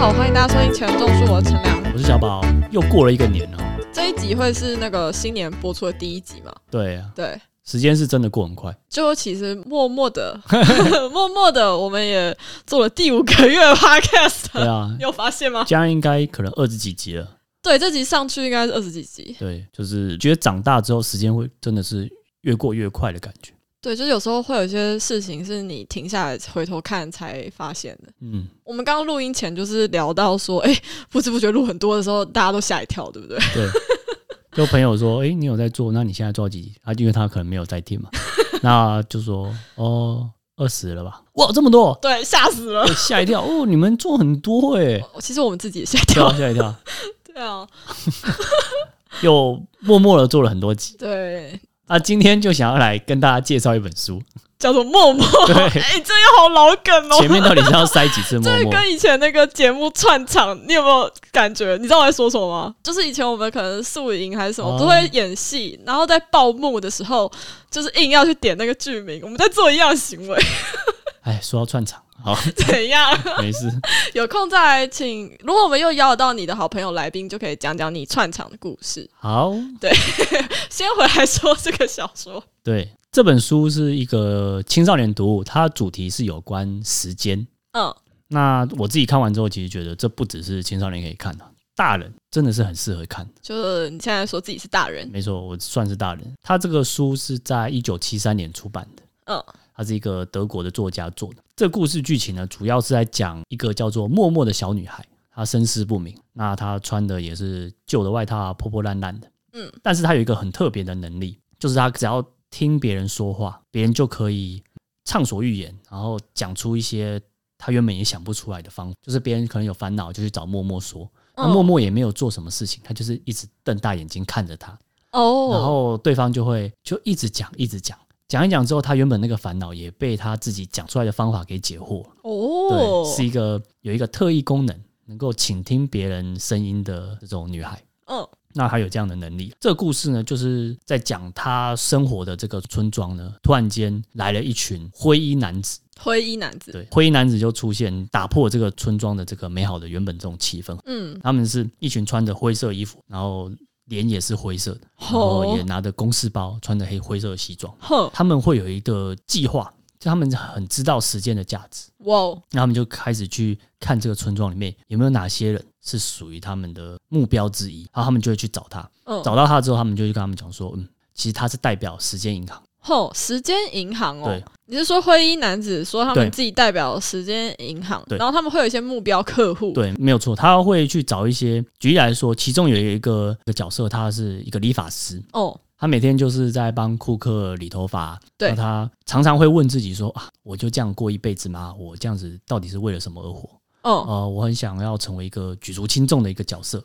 好，欢迎大家收听《钱钟书》，我是陈良，我是小宝，又过了一个年了。这一集会是那个新年播出的第一集嘛？对啊，对，时间是真的过很快。就其实默默的，默默的，我们也做了第五个月的 Podcast。对啊，有发现吗？这样应该可能二十几集了。对，这集上去应该是二十几集。对，就是觉得长大之后，时间会真的是越过越快的感觉。对，就是有时候会有一些事情是你停下来回头看才发现的。嗯，我们刚刚录音前就是聊到说，哎，不知不觉录很多的时候，大家都吓一跳，对不对？对，就朋友说，哎，你有在做？那你现在做几集？啊，因为他可能没有在听嘛，那就说，哦，二十了吧？哇，这么多！对，吓死了，吓一跳。哦，你们做很多哎。其实我们自己也吓一跳，吓一跳。对啊，又默默的做了很多集。对。那、啊、今天就想要来跟大家介绍一本书，叫做《默默》。对，哎、欸，这个好老梗哦。前面到底是要塞几次默默？这跟以前那个节目串场，你有没有感觉？你知道我在说什么吗？就是以前我们可能宿营还是什么，都会演戏，然后在报幕的时候，就是硬要去点那个剧名，我们在做一样的行为。哎，说到串场。好，怎样？没事，有空再来请。如果我们又邀得到你的好朋友来宾，就可以讲讲你串场的故事。好，对，先回来说这个小说。对，这本书是一个青少年读物，它主题是有关时间。嗯，那我自己看完之后，其实觉得这不只是青少年可以看的，大人真的是很适合看。就是你现在说自己是大人，没错，我算是大人。他这个书是在一九七三年出版的。嗯。他是一个德国的作家做的。这个故事剧情呢，主要是在讲一个叫做默默的小女孩，她身世不明，那她穿的也是旧的外套，破破烂烂的。嗯，但是她有一个很特别的能力，就是她只要听别人说话，别人就可以畅所欲言，然后讲出一些她原本也想不出来的方法。就是别人可能有烦恼，就去找默默说，那默默也没有做什么事情，她就是一直瞪大眼睛看着她。哦，然后对方就会就一直讲，一直讲。讲一讲之后，他原本那个烦恼也被他自己讲出来的方法给解惑。哦，对，是一个有一个特异功能，能够倾听别人声音的这种女孩。嗯，那她有这样的能力。这个故事呢，就是在讲她生活的这个村庄呢，突然间来了一群灰衣男子。灰衣男子，对，灰衣男子就出现，打破这个村庄的这个美好的原本这种气氛。嗯，他们是一群穿着灰色衣服，然后。脸也是灰色的，然后也拿着公事包，穿着黑灰色的西装。他们会有一个计划，就他们很知道时间的价值。哇！那他们就开始去看这个村庄里面有没有哪些人是属于他们的目标之一，然后他们就会去找他。找到他之后，他们就去跟他们讲说：“嗯，其实他是代表时间银行。”哦，时间银行哦，你是说灰衣男子说他们自己代表时间银行，然后他们会有一些目标客户，对，没有错，他会去找一些，举例来说，其中有一个一个角色，他是一个理发师，哦，他每天就是在帮顾客理头发，对，他常常会问自己说啊，我就这样过一辈子吗？我这样子到底是为了什么而活？哦，呃，我很想要成为一个举足轻重的一个角色。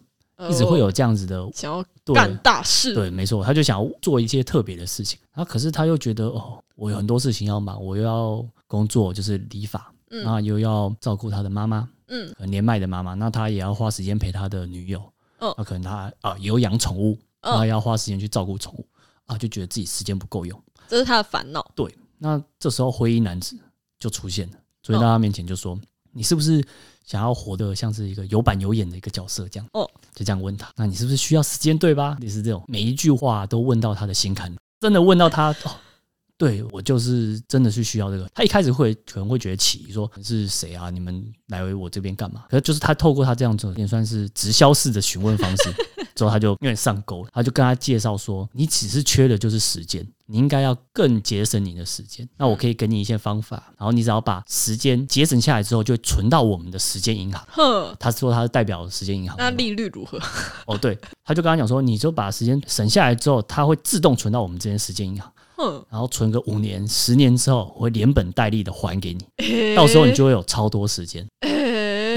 一直会有这样子的想要干大事，对，没错，他就想要做一些特别的事情。然后可是他又觉得，哦，我有很多事情要忙，我又要工作，就是理发，然后又要照顾他的妈妈，嗯，年迈的妈妈，那他也要花时间陪他的女友，嗯，那可能他啊有养宠物，他要花时间去照顾宠物，啊，就觉得自己时间不够用，这是他的烦恼。对，那这时候灰衣男子就出现了，所以在他面前就说：“你是不是？”想要活得像是一个有板有眼的一个角色，这样哦，就这样问他，那你是不是需要时间，对吧？你是这种每一句话都问到他的心坎，真的问到他哦，对我就是真的是需要这个。他一开始会可能会觉得起疑，说是谁啊？你们来为我这边干嘛？可是就是他透过他这样子，也算是直销式的询问方式，之后他就有点上钩，他就跟他介绍说，你只是缺的就是时间。你应该要更节省你的时间，那我可以给你一些方法，然后你只要把时间节省下来之后，就会存到我们的时间银行。哼，他说他是代表时间银行，那利率如何？哦，对，他就跟他讲说，你就把时间省下来之后，他会自动存到我们这边时间银行。哼，然后存个五年、十年之后，我会连本带利的还给你，到时候你就会有超多时间。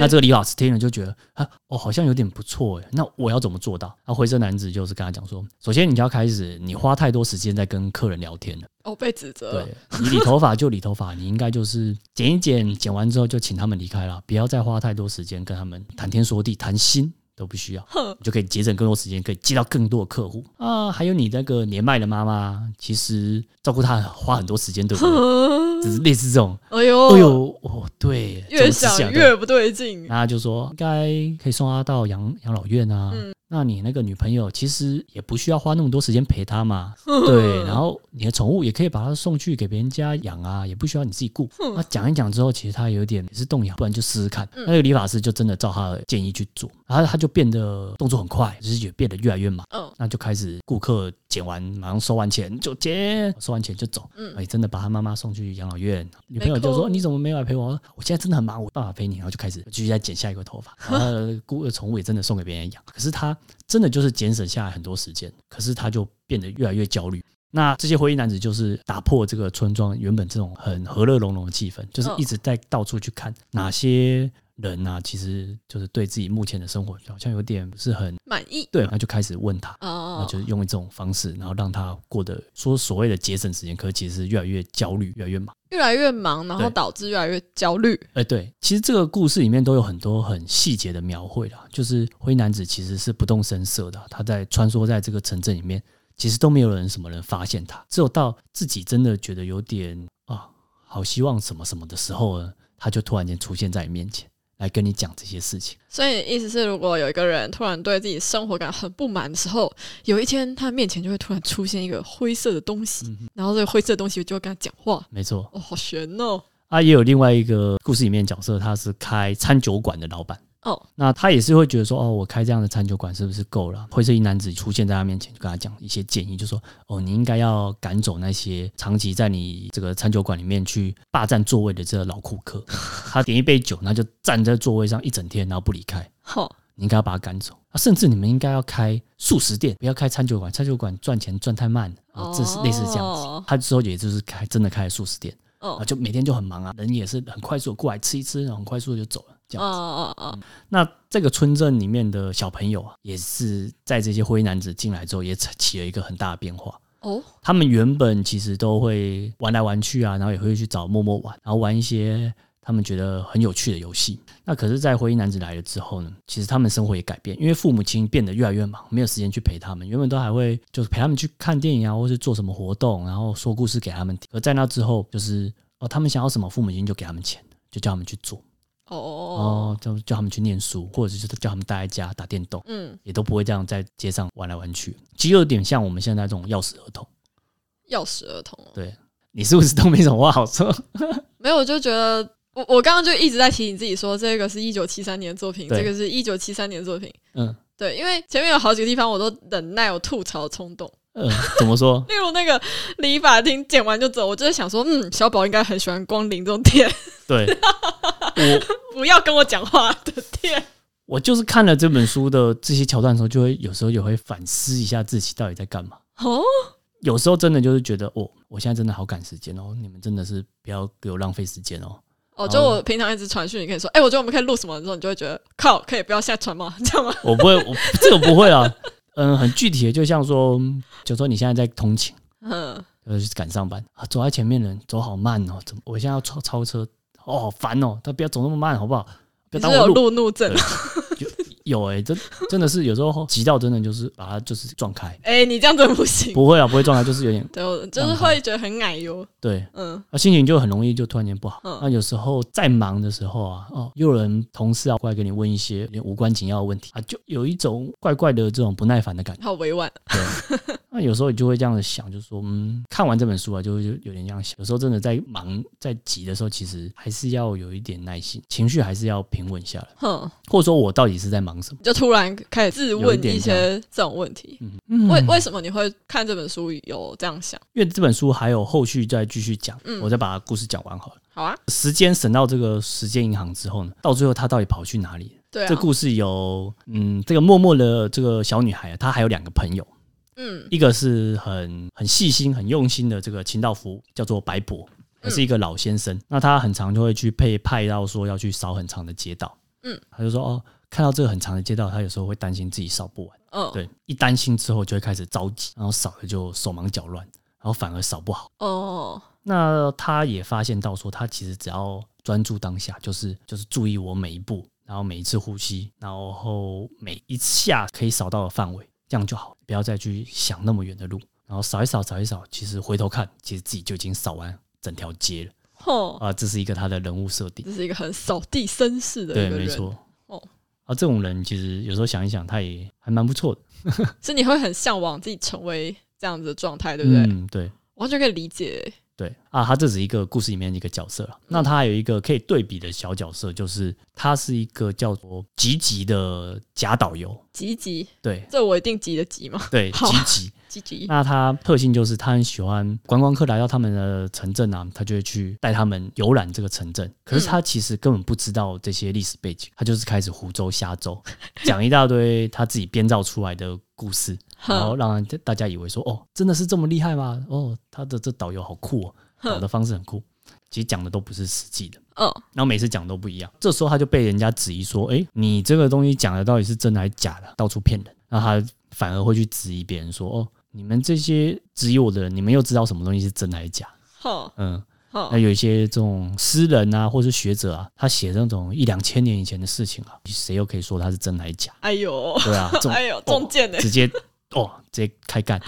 那这个李老师听了就觉得啊，哦，好像有点不错哎。那我要怎么做到？那灰色男子就是跟他讲说，首先你就要开始，你花太多时间在跟客人聊天了。哦，被指责。对，你理头发就理头发，你应该就是剪一剪，剪完之后就请他们离开了，不要再花太多时间跟他们谈天说地、谈心都不需要，你就可以节省更多时间，可以接到更多的客户啊。还有你那个年迈的妈妈，其实照顾她花很多时间，对不对？只是类似这种。哎呦，哎呦，哦，对，越想越不对劲。然后就说，应该可以送她到养养老院啊。嗯那你那个女朋友其实也不需要花那么多时间陪她嘛，对。然后你的宠物也可以把它送去给别人家养啊，也不需要你自己顾。那讲一讲之后，其实他有点也是动摇，不然就试试看。那个理发师就真的照他的建议去做，然后他就变得动作很快，就是也变得越来越忙。那就开始顾客剪完马上收完钱就剪，收完钱就走。嗯，哎，真的把他妈妈送去养老院。女朋友就说：“你怎么没有来陪我？我现在真的很忙，我办法陪你。”然后就开始继续再剪下一个头发。然后 顾客宠物也真的送给别人养，可是他。真的就是节省下来很多时间，可是他就变得越来越焦虑。那这些灰衣男子就是打破这个村庄原本这种很和乐融融的气氛，就是一直在到处去看哪些人啊，其实就是对自己目前的生活好像有点不是很满意。对，那就开始问他，哦就是用这种方式，然后让他过得说所谓的节省时间，可是其实是越来越焦虑，越来越忙。越来越忙，然后导致越来越焦虑。哎、欸，对，其实这个故事里面都有很多很细节的描绘啦。就是灰男子其实是不动声色的，他在穿梭在这个城镇里面，其实都没有人什么人发现他，只有到自己真的觉得有点啊，好希望什么什么的时候呢，他就突然间出现在你面前。来跟你讲这些事情，所以意思是，如果有一个人突然对自己生活感很不满的时候，有一天他面前就会突然出现一个灰色的东西，嗯、然后这个灰色的东西就会跟他讲话。没错，哦，好悬哦！啊，也有另外一个故事里面角色，他是开餐酒馆的老板。哦，那他也是会觉得说，哦，我开这样的餐酒馆是不是够了？灰色衣男子出现在他面前，就跟他讲一些建议，就说，哦，你应该要赶走那些长期在你这个餐酒馆里面去霸占座位的这个老顾客。他点一杯酒，然后就站在座位上一整天，然后不离开。好，你应该要把他赶走。啊，甚至你们应该要开素食店，不要开餐酒馆，餐酒馆赚钱赚太慢。啊，这是类似这样子。他之后也就是开真的开了素食店。哦，就每天就很忙啊，人也是很快速过来吃一吃，然后很快速的就走了。这样子，哦哦哦，那这个村镇里面的小朋友啊，也是在这些灰男子进来之后，也起了一个很大的变化。哦，他们原本其实都会玩来玩去啊，然后也会去找默默玩，然后玩一些他们觉得很有趣的游戏。那可是，在灰衣男子来了之后呢，其实他们生活也改变，因为父母亲变得越来越忙，没有时间去陪他们。原本都还会就是陪他们去看电影啊，或是做什么活动，然后说故事给他们听。而在那之后，就是哦，他们想要什么，父母亲就给他们钱，就叫他们去做。哦哦，就叫他们去念书，或者是叫他们待在家打电动，嗯，也都不会这样在街上玩来玩去。其实有点像我们现在这种钥匙儿童，钥匙儿童。对，你是不是都没什么话好说？没有，我就觉得我我刚刚就一直在提醒自己说，这个是一九七三年的作品，对这个是一九七三年的作品。嗯，对，因为前面有好几个地方我都忍耐有吐槽的冲动。嗯，怎么说？例如那个理发厅剪完就走，我就在想说，嗯，小宝应该很喜欢光临这种店。对，我 不要跟我讲话的店。我就是看了这本书的这些桥段的时候，就会有时候也会反思一下自己到底在干嘛。哦，有时候真的就是觉得，哦，我现在真的好赶时间哦，你们真的是不要给我浪费时间哦。哦，就我平常一直传讯，你可以说，哎、欸，我觉得我们可以录什么的时候，你就会觉得，靠，可以不要现在传吗？这样吗？我不会，我这个不会啊。嗯，很具体的，就像说，就说你现在在通勤，嗯，呃，赶上班啊，走在前面的人走好慢哦，怎么？我现在要超超车，哦，好烦哦，他不要走那么慢，好不好？不要打我路路怒症。有哎、欸，真真的是有时候急到真的就是把它就是撞开。哎、欸，你这样真的不行。不会啊，不会撞开，就是有点。对，就是会觉得很矮哟。对，嗯，那心情就很容易就突然间不好。嗯，那有时候在忙的时候啊，哦，又有人同事啊过来给你问一些连无关紧要的问题啊，就有一种怪怪的这种不耐烦的感觉。好委婉。对。那有时候你就会这样子想，就是说，嗯，看完这本书啊，就会就有点这样想。有时候真的在忙在急的时候，其实还是要有一点耐心，情绪还是要平稳下来。哼，或者说我到底是在忙什么？就突然开始自问一些这种问题。嗯嗯。为为什么你会看这本书有这样想？因为这本书还有后续再继续讲，嗯，我再把故事讲完好了。好啊。时间省到这个时间银行之后呢，到最后他到底跑去哪里？对啊。这故事有，嗯，这个默默的这个小女孩啊，她还有两个朋友。嗯，一个是很很细心、很用心的这个清道夫，叫做白伯，他是一个老先生。嗯、那他很常就会去配派到说要去扫很长的街道。嗯，他就说哦，看到这个很长的街道，他有时候会担心自己扫不完。哦，对，一担心之后就会开始着急，然后扫了就手忙脚乱，然后反而扫不好。哦，那他也发现到说，他其实只要专注当下，就是就是注意我每一步，然后每一次呼吸，然后每一下可以扫到的范围。这样就好，不要再去想那么远的路，然后扫一扫，扫一扫，其实回头看，其实自己就已经扫完整条街了。哦啊，这是一个他的人物设定，这是一个很扫地绅士的一个人，对，没错。哦，啊，这种人其实有时候想一想，他也还蛮不错的。所以你会很向往自己成为这样子的状态，对不对？嗯，对，完全可以理解。对啊，他这是一个故事里面的一个角色了。那他还有一个可以对比的小角色，就是他是一个叫做吉吉的假导游。吉吉，对，这我一定吉的吉吗？对，吉吉，吉吉。那他特性就是他很喜欢观光客来到他们的城镇啊，他就会去带他们游览这个城镇。可是他其实根本不知道这些历史背景，他就是开始胡诌瞎诌，讲一大堆他自己编造出来的故事，然后让大家以为说，哦，真的是这么厉害吗？哦，他的这导游好酷哦。讲的方式很酷，其实讲的都不是实际的。嗯，然后每次讲都不一样。这时候他就被人家质疑说：“哎，你这个东西讲的到底是真的还是假的？到处骗人。”然后他反而会去质疑别人说：“哦，你们这些质疑我的人，你们又知道什么东西是真的还是假？”嗯，那有一些这种诗人啊，或是学者啊，他写那种一两千年以前的事情啊，谁又可以说他是真的还是假？哎呦，对啊，哎呦，中箭的，直接哦，直接开干。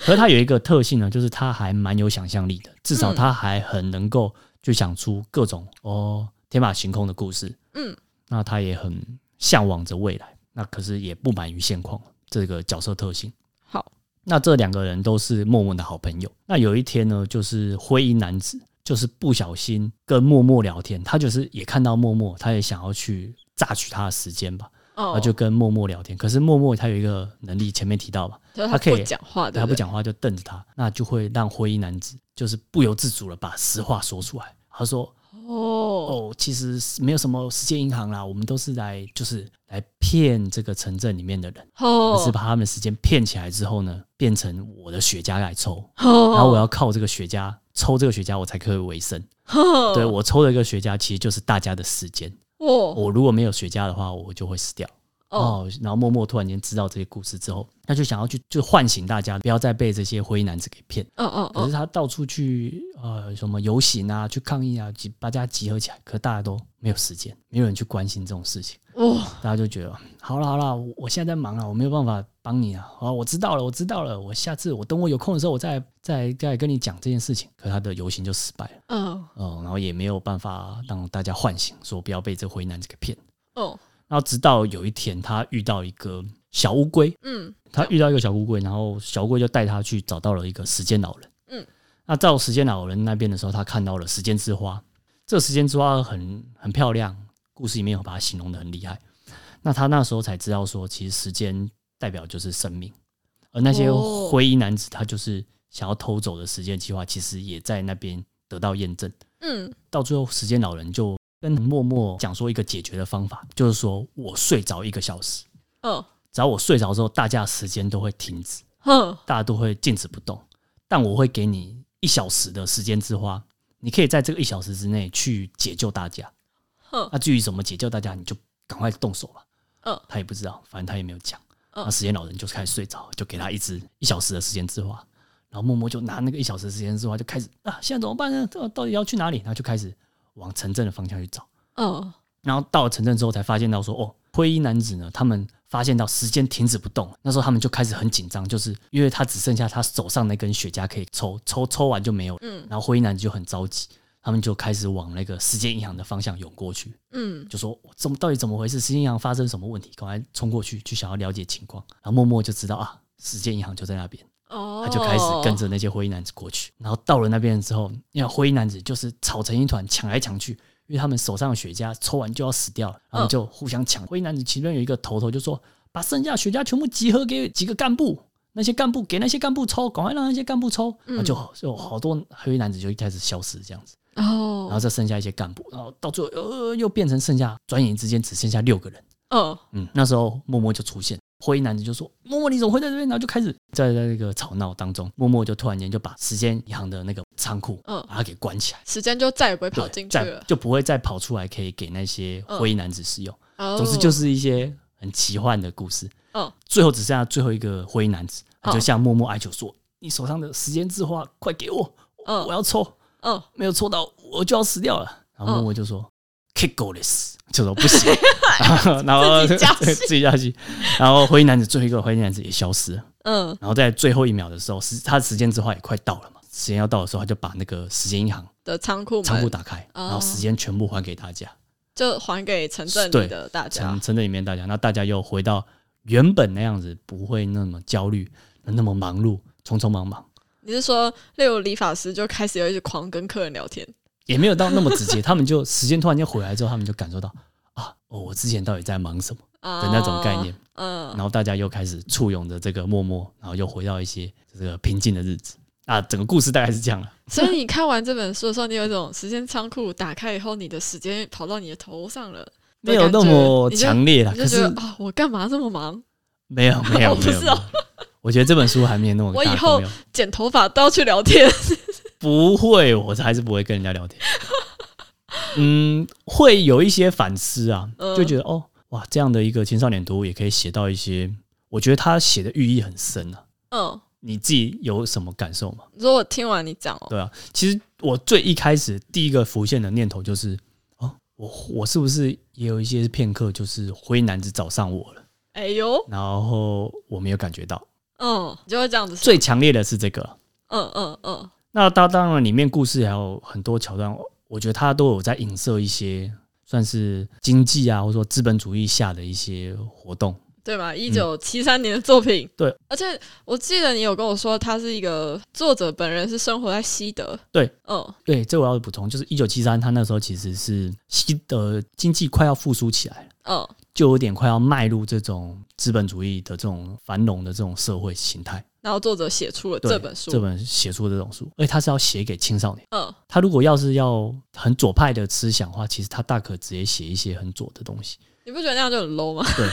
可是他有一个特性呢，就是他还蛮有想象力的，至少他还很能够就想出各种哦天马行空的故事。嗯，那他也很向往着未来，那可是也不满于现况。这个角色特性。好，那这两个人都是默默的好朋友。那有一天呢，就是灰衣男子就是不小心跟默默聊天，他就是也看到默默，他也想要去榨取他的时间吧。他就跟默默聊天，可是默默他有一一个能力，前面提到吧，他可以讲话的，他不讲话就瞪着他，那就会让灰衣男子就是不由自主的把实话说出来。他说：“哦哦，其实没有什么时间银行啦，我们都是来就是来骗这个城镇里面的人，可是把他们时间骗起来之后呢，变成我的雪茄来抽，然后我要靠这个雪茄抽这个雪茄，我才可以为生。对，我抽的一个雪茄，其实就是大家的时间。”哦，我如果没有雪茄的话，我就会死掉。哦，然后默默突然间知道这些故事之后，他就想要去就唤醒大家，不要再被这些灰衣男子给骗。嗯嗯。可是他到处去呃什么游行啊，去抗议啊，集大家集合起来，可大家都没有时间，没有人去关心这种事情。哦，大家就觉得好了好了，我现在在忙啊，我没有办法帮你啊。好，我知道了，我知道了，我下次我等我有空的时候，我再再再跟你讲这件事情。可是他的游行就失败了。嗯。哦，然后也没有办法让大家唤醒，说不要被这灰衣男子给骗。哦。然后直到有一天，他遇到一个小乌龟，嗯，他遇到一个小乌龟，然后小乌龟就带他去找到了一个时间老人，嗯，那到时间老人那边的时候，他看到了时间之花，这个时间之花很很漂亮，故事里面有把它形容的很厉害。那他那时候才知道说，其实时间代表就是生命，而那些灰衣男子他就是想要偷走的时间计划，其实也在那边得到验证，嗯，到最后时间老人就。跟默默讲说一个解决的方法，就是说我睡着一个小时，嗯，只要我睡着之后，大家的时间都会停止，嗯，大家都会静止不动，但我会给你一小时的时间之花，你可以在这个一小时之内去解救大家，嗯，那至于怎么解救大家，你就赶快动手吧，嗯，他也不知道，反正他也没有讲，那时间老人就开始睡着，就给他一支一小时的时间之花，然后默默就拿那个一小时的时间之花就开始啊，现在怎么办呢？到底要去哪里？然后就开始。往城镇的方向去找，嗯，然后到了城镇之后，才发现到说，哦，灰衣男子呢，他们发现到时间停止不动，那时候他们就开始很紧张，就是因为他只剩下他手上那根雪茄可以抽，抽抽完就没有，嗯，然后灰衣男子就很着急，他们就开始往那个时间银行的方向涌过去，嗯，就说怎么到底怎么回事？时间银行发生什么问题？赶快冲过去，去想要了解情况，然后默默就知道啊，时间银行就在那边。哦他就开始跟着那些灰衣男子过去，然后到了那边之后，因为灰衣男子就是吵成一团，抢来抢去，因为他们手上的雪茄抽完就要死掉了，然后就互相抢。灰衣男子其中有一个头头就说：“把剩下雪茄全部集合给几个干部，那些干部给那些干部抽，赶快让那些干部抽。”然后就就好多灰衣男子就一开始消失这样子，然后再剩下一些干部，然后到最后呃又变成剩下，转眼之间只剩下六个人。嗯嗯，那时候默默就出现。灰衣男子就说：“默默，你怎么会在这边？”然后就开始在在那个吵闹当中，默默就突然间就把时间银行的那个仓库，嗯，把它给关起来，时间就再也不会跑进去了，就不会再跑出来，可以给那些灰衣男子使用。嗯、总之就是一些很奇幻的故事。嗯，最后只剩下最后一个灰衣男子，他就向默默哀求说：“嗯、你手上的时间之花，快给我！嗯，我要抽。嗯，没有抽到，我就要死掉了。”然后默默就说。嗯 Kick goalless 就说不行，然后自己加自己下去，然后灰衣男子最后一个灰衣男子也消失了。嗯，然后在最后一秒的时候，时他的时间之花也快到了嘛，时间要到的时候，他就把那个时间银行的仓库仓库打开，然后时间全部还给大家，就还给城镇里的大家，城城镇里面大家，那大家又回到原本那样子，不会那么焦虑，那么忙碌，匆匆忙忙。你是说，例如理发师就开始有一直狂跟客人聊天，也没有到那么直接，他们就时间突然间回来之后，他们就感受到啊，哦，我之前到底在忙什么的那种概念，嗯，然后大家又开始簇拥着这个默默，然后又回到一些这个平静的日子啊，整个故事大概是这样了。所以你看完这本书的时候，你有一种时间仓库打开以后，你的时间跑到你的头上了，没有那么强烈了。可是啊，我干嘛这么忙？没有，没有，没有。我觉得这本书还没有那么。我以后剪头发都要去聊天。不会，我还是不会跟人家聊天。嗯，会有一些反思啊，就觉得哦，哇，这样的一个青少年读物也可以写到一些，我觉得他写的寓意很深啊。嗯，你自己有什么感受吗？如果我听完你讲，对啊，其实我最一开始第一个浮现的念头就是，哦，我我是不是也有一些片刻就是灰男子找上我了？哎呦，然后我没有感觉到。嗯，就会这样子。最强烈的是这个。嗯嗯嗯。那当当然，里面故事还有很多桥段，我觉得他都有在影射一些算是经济啊，或者说资本主义下的一些活动，对吧？一九七三年的作品。嗯、对，而且我记得你有跟我说，他是一个作者本人是生活在西德。对，嗯，对，这我要补充，就是一九七三，他那时候其实是西德经济快要复苏起来了。嗯。就有点快要迈入这种资本主义的这种繁荣的这种社会形态，然后作者写出了这本书，这本写出的这种书，而且他是要写给青少年。嗯，他如果要是要很左派的思想的话，其实他大可直接写一些很左的东西。你不觉得那样就很 low 吗？对，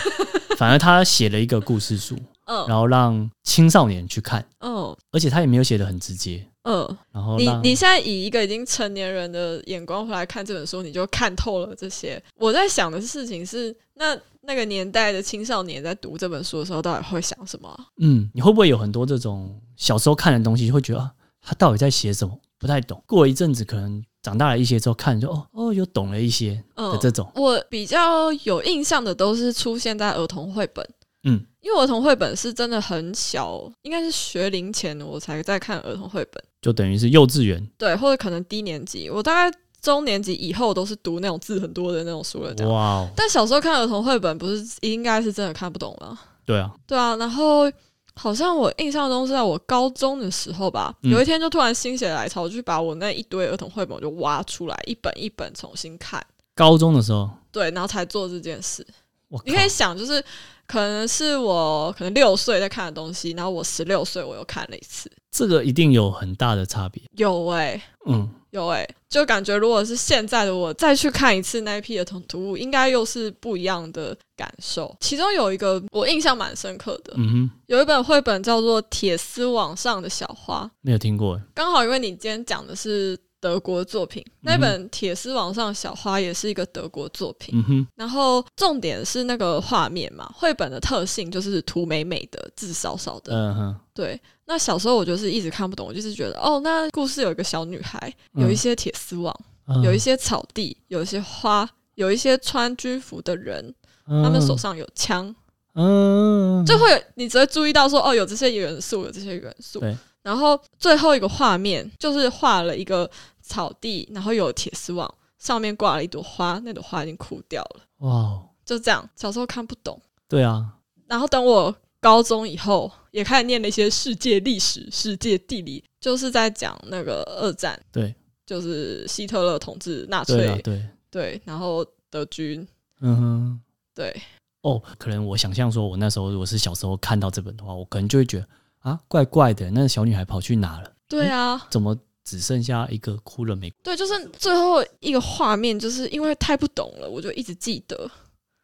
反而他写了一个故事书，嗯，然后让青少年去看，嗯，而且他也没有写的很直接。嗯，然后你你现在以一个已经成年人的眼光回来看这本书，你就看透了这些。我在想的事情是，那那个年代的青少年在读这本书的时候，到底会想什么？嗯，你会不会有很多这种小时候看的东西，会觉得啊，他到底在写什么？不太懂。过一阵子，可能长大了一些之后，看就哦哦，又懂了一些的这种。嗯，我比较有印象的都是出现在儿童绘本。嗯，因为儿童绘本是真的很小，应该是学龄前我才在看儿童绘本，就等于是幼稚园，对，或者可能低年级，我大概中年级以后都是读那种字很多的那种书了。哇！但小时候看儿童绘本，不是应该是真的看不懂吗？对啊，对啊。然后好像我印象中是在我高中的时候吧，嗯、有一天就突然心血来潮，我就把我那一堆儿童绘本我就挖出来，一本一本重新看。高中的时候，对，然后才做这件事。你可以想，就是可能是我可能六岁在看的东西，然后我十六岁我又看了一次，这个一定有很大的差别。有哎、欸，嗯，有哎、欸，就感觉如果是现在的我再去看一次那一批儿童读物，应该又是不一样的感受。其中有一个我印象蛮深刻的，嗯哼，有一本绘本叫做《铁丝网上的小花》，没有听过。刚好因为你今天讲的是。德国作品，那本《铁丝网上小花》也是一个德国作品。嗯、哼然后重点是那个画面嘛，绘本的特性就是图美美的，字少少的。嗯哼，对。那小时候我就是一直看不懂，我就是觉得哦，那故事有一个小女孩，有一些铁丝网，嗯、有一些草地，有一些花，有一些穿军服的人，嗯、他们手上有枪。嗯，就会你只会注意到说哦，有这些元素，有这些元素。对。然后最后一个画面就是画了一个草地，然后有铁丝网，上面挂了一朵花，那朵花已经枯掉了。哇，就这样，小时候看不懂。对啊。然后等我高中以后，也开始念了一些世界历史、世界地理，就是在讲那个二战。对，就是希特勒统治纳粹。对啊，对对，然后德军。嗯哼，对。哦，可能我想象说，我那时候如果是小时候看到这本的话，我可能就会觉得。啊，怪怪的，那个小女孩跑去哪了？对啊，怎么只剩下一个哭了没？对，就是最后一个画面，就是因为太不懂了，我就一直记得。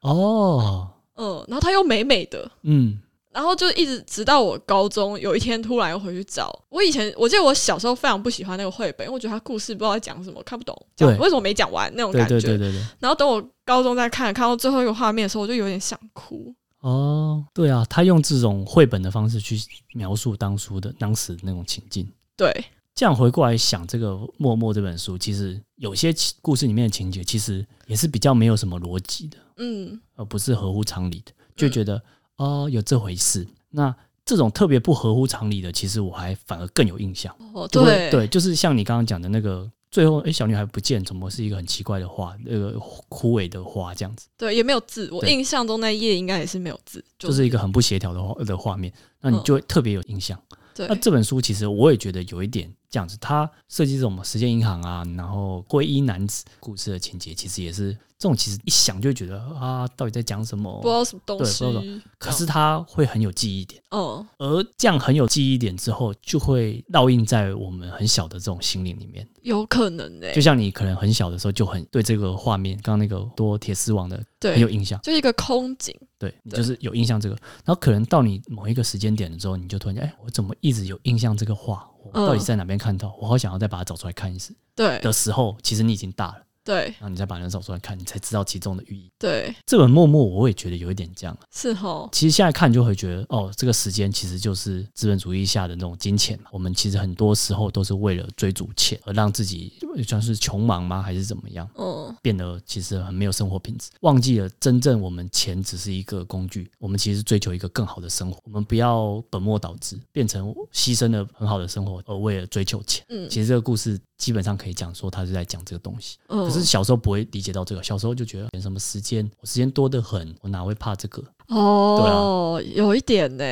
哦，嗯，然后她又美美的，嗯，然后就一直直到我高中有一天突然又回去找。我以前我记得我小时候非常不喜欢那个绘本，因为我觉得它故事不知道在讲什么，看不懂，讲，为什么没讲完那种感觉。对对对对对。然后等我高中再看，看到最后一个画面的时候，我就有点想哭。哦，对啊，他用这种绘本的方式去描述当初的当时的那种情境。对，这样回过来想，这个《默默》这本书，其实有些故事里面的情节，其实也是比较没有什么逻辑的，嗯，而不是合乎常理的，就觉得、嗯、哦有这回事。那这种特别不合乎常理的，其实我还反而更有印象。哦，对对，就是像你刚刚讲的那个。最后，哎，小女孩不见，怎么是一个很奇怪的花？那个枯萎的花这样子。对，也没有字。我印象中那页应该也是没有字，就是、就是一个很不协调的画的画面，那你就会特别有印象。嗯、对，那这本书其实我也觉得有一点这样子，它设计这种时间银行啊，然后灰衣男子故事的情节，其实也是。这种其实一想就会觉得啊，到底在讲什么？不知道什么东西。对，可是它会很有记忆点。哦。而这样很有记忆点之后，就会烙印在我们很小的这种心灵里面。有可能诶、欸。就像你可能很小的时候就很对这个画面，刚刚那个多铁丝网的，很有印象。就一个空景。对，你就是有印象这个。然后可能到你某一个时间点的时候，你就突然间，哎，我怎么一直有印象这个画？我到底在哪边看到？我好想要再把它找出来看一次。对。的时候，其实你已经大了。对，然后你再把人找出来看，你才知道其中的寓意。对，这本默默，我也觉得有一点这样。是哦，其实现在看就会觉得，哦，这个时间其实就是资本主义下的那种金钱嘛。我们其实很多时候都是为了追逐钱而让自己算是穷忙吗？还是怎么样？嗯，变得其实很没有生活品质，忘记了真正我们钱只是一个工具，我们其实追求一个更好的生活。我们不要本末倒置，变成牺牲了很好的生活而为了追求钱。嗯，其实这个故事。基本上可以讲说，他是在讲这个东西。嗯，可是小时候不会理解到这个，小时候就觉得什么时间，我时间多得很，我哪会怕这个？哦，对啊，有一点呢。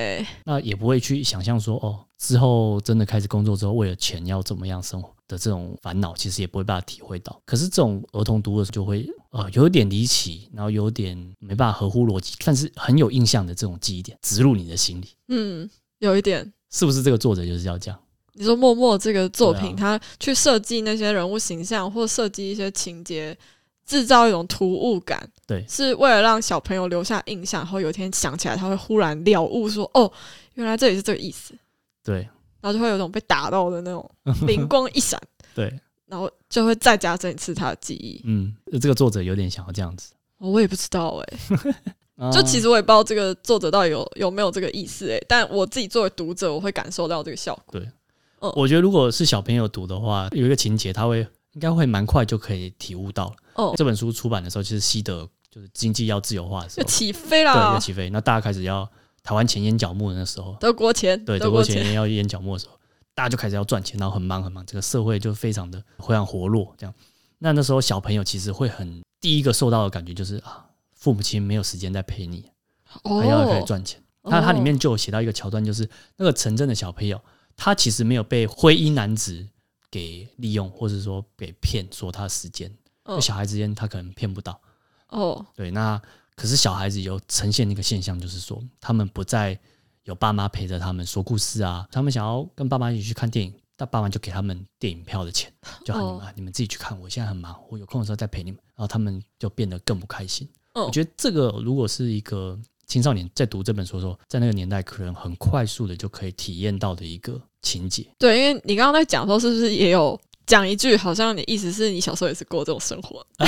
那也不会去想象说，哦，之后真的开始工作之后，为了钱要怎么样生活的这种烦恼，其实也不会把它体会到。可是这种儿童读的时候就会，呃，有点离奇，然后有点没办法合乎逻辑，但是很有印象的这种记忆点植入你的心里。嗯，有一点，是不是这个作者就是要这样？你说默默这个作品，他去设计那些人物形象，或设计一些情节，制造一种突兀感，对，是为了让小朋友留下印象，然后有一天想起来，他会忽然了悟，说：“哦，原来这里是这个意思。”对，然后就会有种被打到的那种 灵光一闪，对，然后就会再加深一次他的记忆。嗯，这个作者有点想要这样子，我也不知道哎、欸，就其实我也不知道这个作者到底有有没有这个意思哎、欸，但我自己作为读者，我会感受到这个效果。对。我觉得如果是小朋友读的话，有一个情节，他会应该会蛮快就可以体悟到了。哦，这本书出版的时候，其实西德就是经济要自由化的时候，要 起飞了，对，要起飞。那大家开始要台湾钱淹脚木的那时候，德国钱，对，德国钱要淹脚木的时候，大家就开始要赚钱，然后很忙很忙，这个社会就非常的非常活络。这样，那那时候小朋友其实会很第一个受到的感觉就是啊，父母亲没有时间在陪你，还要开始赚钱。那它里面就有写到一个桥段，就是那个城镇的小朋友。他其实没有被灰衣男子给利用，或者说给骗，说他时间。哦、小孩之间他可能骗不到。哦，对，那可是小孩子有呈现一个现象，就是说他们不再有爸妈陪着他们说故事啊，他们想要跟爸妈一起去看电影，但爸妈就给他们电影票的钱，就喊你们、哦、你们自己去看，我现在很忙，我有空的时候再陪你们。然后他们就变得更不开心。哦、我觉得这个如果是一个青少年在读这本书的时候，在那个年代可能很快速的就可以体验到的一个。情节对，因为你刚刚在讲的时候，是不是也有讲一句，好像你意思是你小时候也是过这种生活？哎、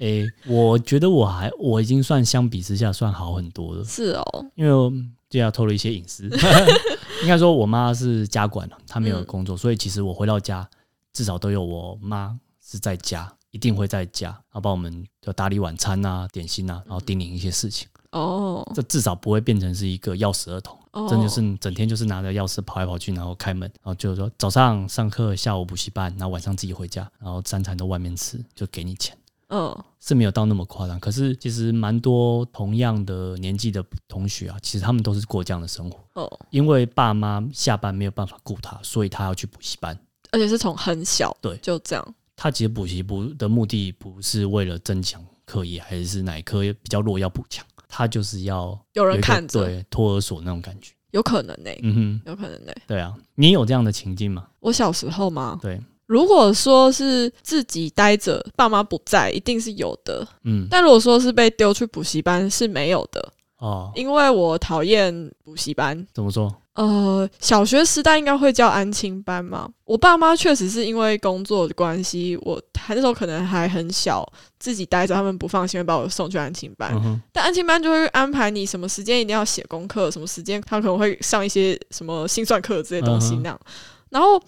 欸，我觉得我还我已经算相比之下算好很多了。是哦，因为就要透露一些隐私。应该说，我妈是家管，她没有工作，嗯、所以其实我回到家至少都有我妈是在家，一定会在家，然后帮我们就打理晚餐啊、点心啊，然后叮咛一些事情。哦，这至少不会变成是一个钥匙儿童。真的是整天就是拿着钥匙跑来跑去，然后开门，然后就是说早上上课，下午补习班，然后晚上自己回家，然后三餐都外面吃，就给你钱。嗯，是没有到那么夸张。可是其实蛮多同样的年纪的同学啊，其实他们都是过这样的生活。哦，因为爸妈下班没有办法顾他，所以他要去补习班，而且是从很小对就这样。他其实补习不的目的不是为了增强课业，还是哪一科比较弱要补强。他就是要有，有人看着，对托儿所那种感觉，有可能呢、欸，嗯哼，有可能呢、欸，对啊，你有这样的情境吗？我小时候吗？对，如果说是自己待着，爸妈不在，一定是有的，嗯，但如果说是被丢去补习班，是没有的哦，因为我讨厌补习班。怎么说？呃，小学时代应该会叫安亲班嘛。我爸妈确实是因为工作的关系，我还那时候可能还很小，自己待着，他们不放心，会把我送去安亲班。嗯、但安亲班就会安排你什么时间一定要写功课，什么时间他可能会上一些什么心算课这些东西那样。嗯、然后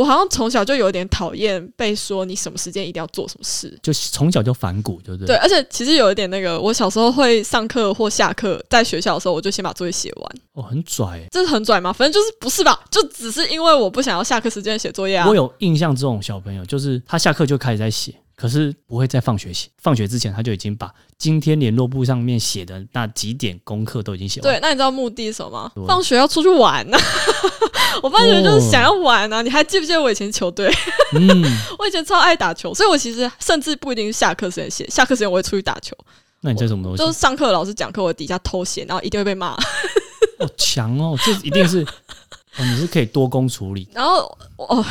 我好像从小就有点讨厌被说你什么时间一定要做什么事，就从小就反骨，对不对？对，而且其实有一点那个，我小时候会上课或下课，在学校的时候，我就先把作业写完。哦，很拽，这是很拽吗？反正就是不是吧？就只是因为我不想要下课时间写作业啊。我有印象，这种小朋友就是他下课就开始在写。可是不会在放学写，放学之前他就已经把今天联络簿上面写的那几点功课都已经写完。对，那你知道目的是什么吗？放学要出去玩呐、啊！我放学就是想要玩啊！你还记不记得我以前球队？嗯，我以前超爱打球，所以我其实甚至不一定是下课时间写，下课时间我会出去打球。那你在什么东西？就是上课老师讲课，我底下偷写，然后一定会被骂。好 强哦！这一定是。哦、你是可以多工处理，然后哦，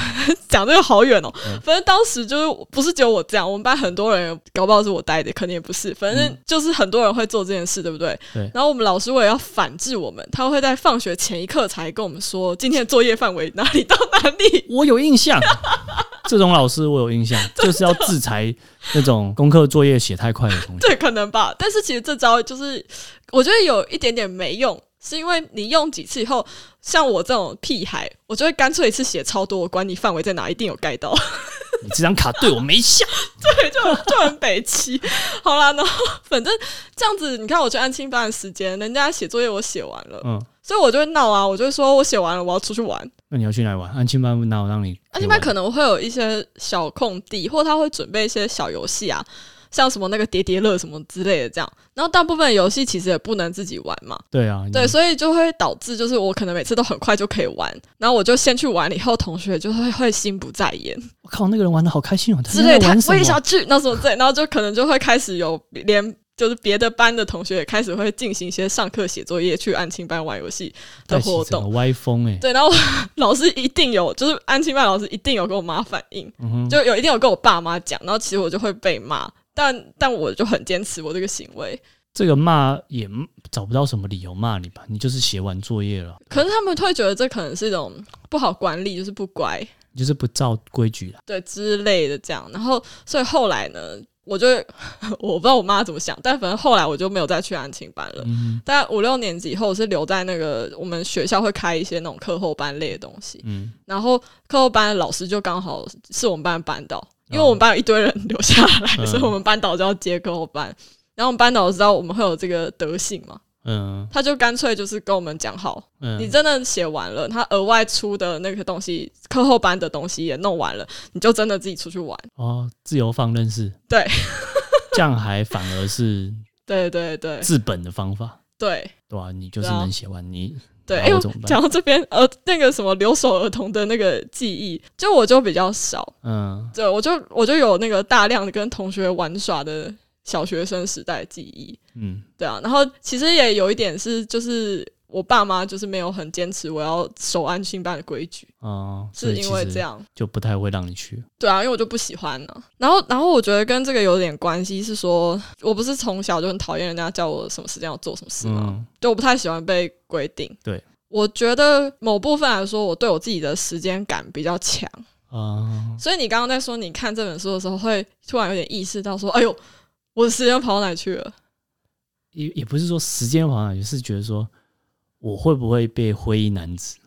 讲这个好远哦。嗯、反正当时就是不是只有我这样，我们班很多人，搞不好是我带的，肯定也不是。反正就是很多人会做这件事，对不对？对。然后我们老师为了要反制我们，他会在放学前一刻才跟我们说今天的作业范围哪里到哪里。我有印象，这种老师我有印象，就是要制裁那种功课作业写太快的同学。对，可能吧。但是其实这招就是我觉得有一点点没用。是因为你用几次以后，像我这种屁孩，我就会干脆一次写超多，我管你范围在哪，一定有盖到。你这张卡对我没效，对，就就很北齐。好啦，然后反正这样子，你看我去安亲班的时间，人家写作业我写完了，嗯，所以我就会闹啊，我就会说我写完了，我要出去玩。那你要去哪里玩？安亲班哪有让你？安亲班可能会有一些小空地，或他会准备一些小游戏啊。像什么那个叠叠乐什么之类的，这样，然后大部分游戏其实也不能自己玩嘛。对啊，对，所以就会导致就是我可能每次都很快就可以玩，然后我就先去玩了，以后同学就会会心不在焉。我靠，那个人玩的好开心哦，之类的，我也想去，那什么对，然后就可能就会开始有连就是别的班的同学也开始会进行一些上课写作业、去安亲班玩游戏的活动，歪风哎、欸。对，然后老师一定有，就是安亲班老师一定有跟我妈反映，嗯、就有一定有跟我爸妈讲，然后其实我就会被骂。但但我就很坚持我这个行为，这个骂也找不到什么理由骂你吧？你就是写完作业了。可是他们会觉得这可能是一种不好管理，就是不乖，就是不照规矩了，对之类的这样。然后所以后来呢，我就 我不知道我妈怎么想，但反正后来我就没有再去安亲班了。嗯哼，大概五六年级以后我是留在那个我们学校会开一些那种课后班类的东西。嗯，然后课后班的老师就刚好是我们班的班导。因为我们班有一堆人留下来，嗯、所以我们班导就要接课后班。然后我们班导知道我们会有这个德性嘛，嗯，他就干脆就是跟我们讲好，嗯、你真的写完了，他额外出的那个东西，课后班的东西也弄完了，你就真的自己出去玩。哦，自由放任式，对，这样还反而是对对对。治本的方法，对。对啊，你就是能写完你。对，哎，讲到这边，呃，那个什么留守儿童的那个记忆，就我就比较少，嗯，对，我就我就有那个大量的跟同学玩耍的小学生时代记忆，嗯，对啊，然后其实也有一点是，就是我爸妈就是没有很坚持我要守安亲班的规矩，哦，是因为这样就不太会让你去，对啊，因为我就不喜欢呢。然后，然后我觉得跟这个有点关系，是说我不是从小就很讨厌人家叫我什么时间要做什么事吗？嗯就我不太喜欢被规定。对，我觉得某部分来说，我对我自己的时间感比较强啊。嗯、所以你刚刚在说你看这本书的时候，会突然有点意识到说：“哎呦，我的时间跑到哪去了？”也也不是说时间跑哪去，是觉得说我会不会被灰衣男子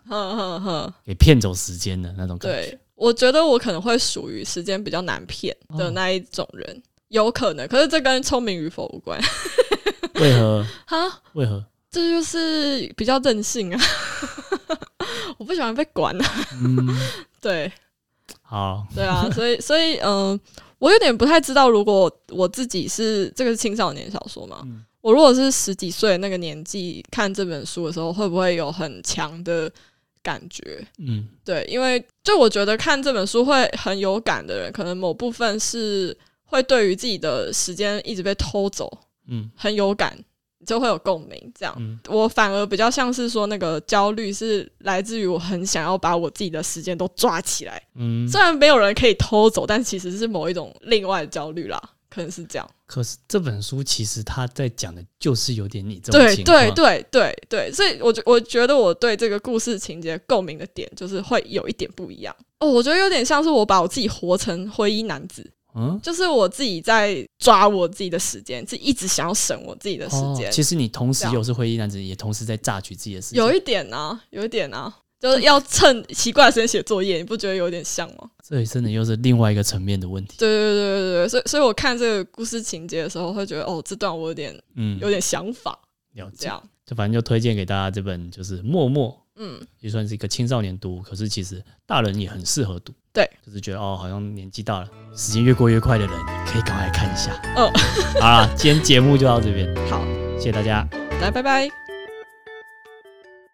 给骗走时间的那种感觉。对，我觉得我可能会属于时间比较难骗的那一种人，哦、有可能。可是这跟聪明与否无关。为何？哈？为何？这就是比较任性啊！我不喜欢被管啊。嗯，对，好，对啊，所以，所以，嗯、呃，我有点不太知道，如果我自己是这个是青少年小说嘛，嗯、我如果是十几岁那个年纪看这本书的时候，会不会有很强的感觉？嗯，对，因为就我觉得看这本书会很有感的人，可能某部分是会对于自己的时间一直被偷走，嗯，很有感。就会有共鸣，这样、嗯、我反而比较像是说，那个焦虑是来自于我很想要把我自己的时间都抓起来。嗯，虽然没有人可以偷走，但其实是某一种另外的焦虑啦，可能是这样。可是这本书其实他在讲的就是有点你这种情况，对对对对对，所以我觉我觉得我对这个故事情节共鸣的点就是会有一点不一样哦，我觉得有点像是我把我自己活成灰衣男子。嗯，就是我自己在抓我自己的时间，自己一直想要省我自己的时间。其实你同时又是灰衣男子，也同时在榨取自己的时间。有一点啊，有一点啊，就是要趁奇怪的时间写作业，你不觉得有点像吗？这里真的又是另外一个层面的问题。对对对对对，所以所以我看这个故事情节的时候，会觉得哦，这段我有点嗯有点想法。了解，这样就反正就推荐给大家这本就是《默默》，嗯，也算是一个青少年读，可是其实大人也很适合读。对，就是觉得哦，好像年纪大了，时间越过越快的人，可以赶快看一下。嗯，好了，今天节目就到这边。好，谢谢大家，来，拜拜。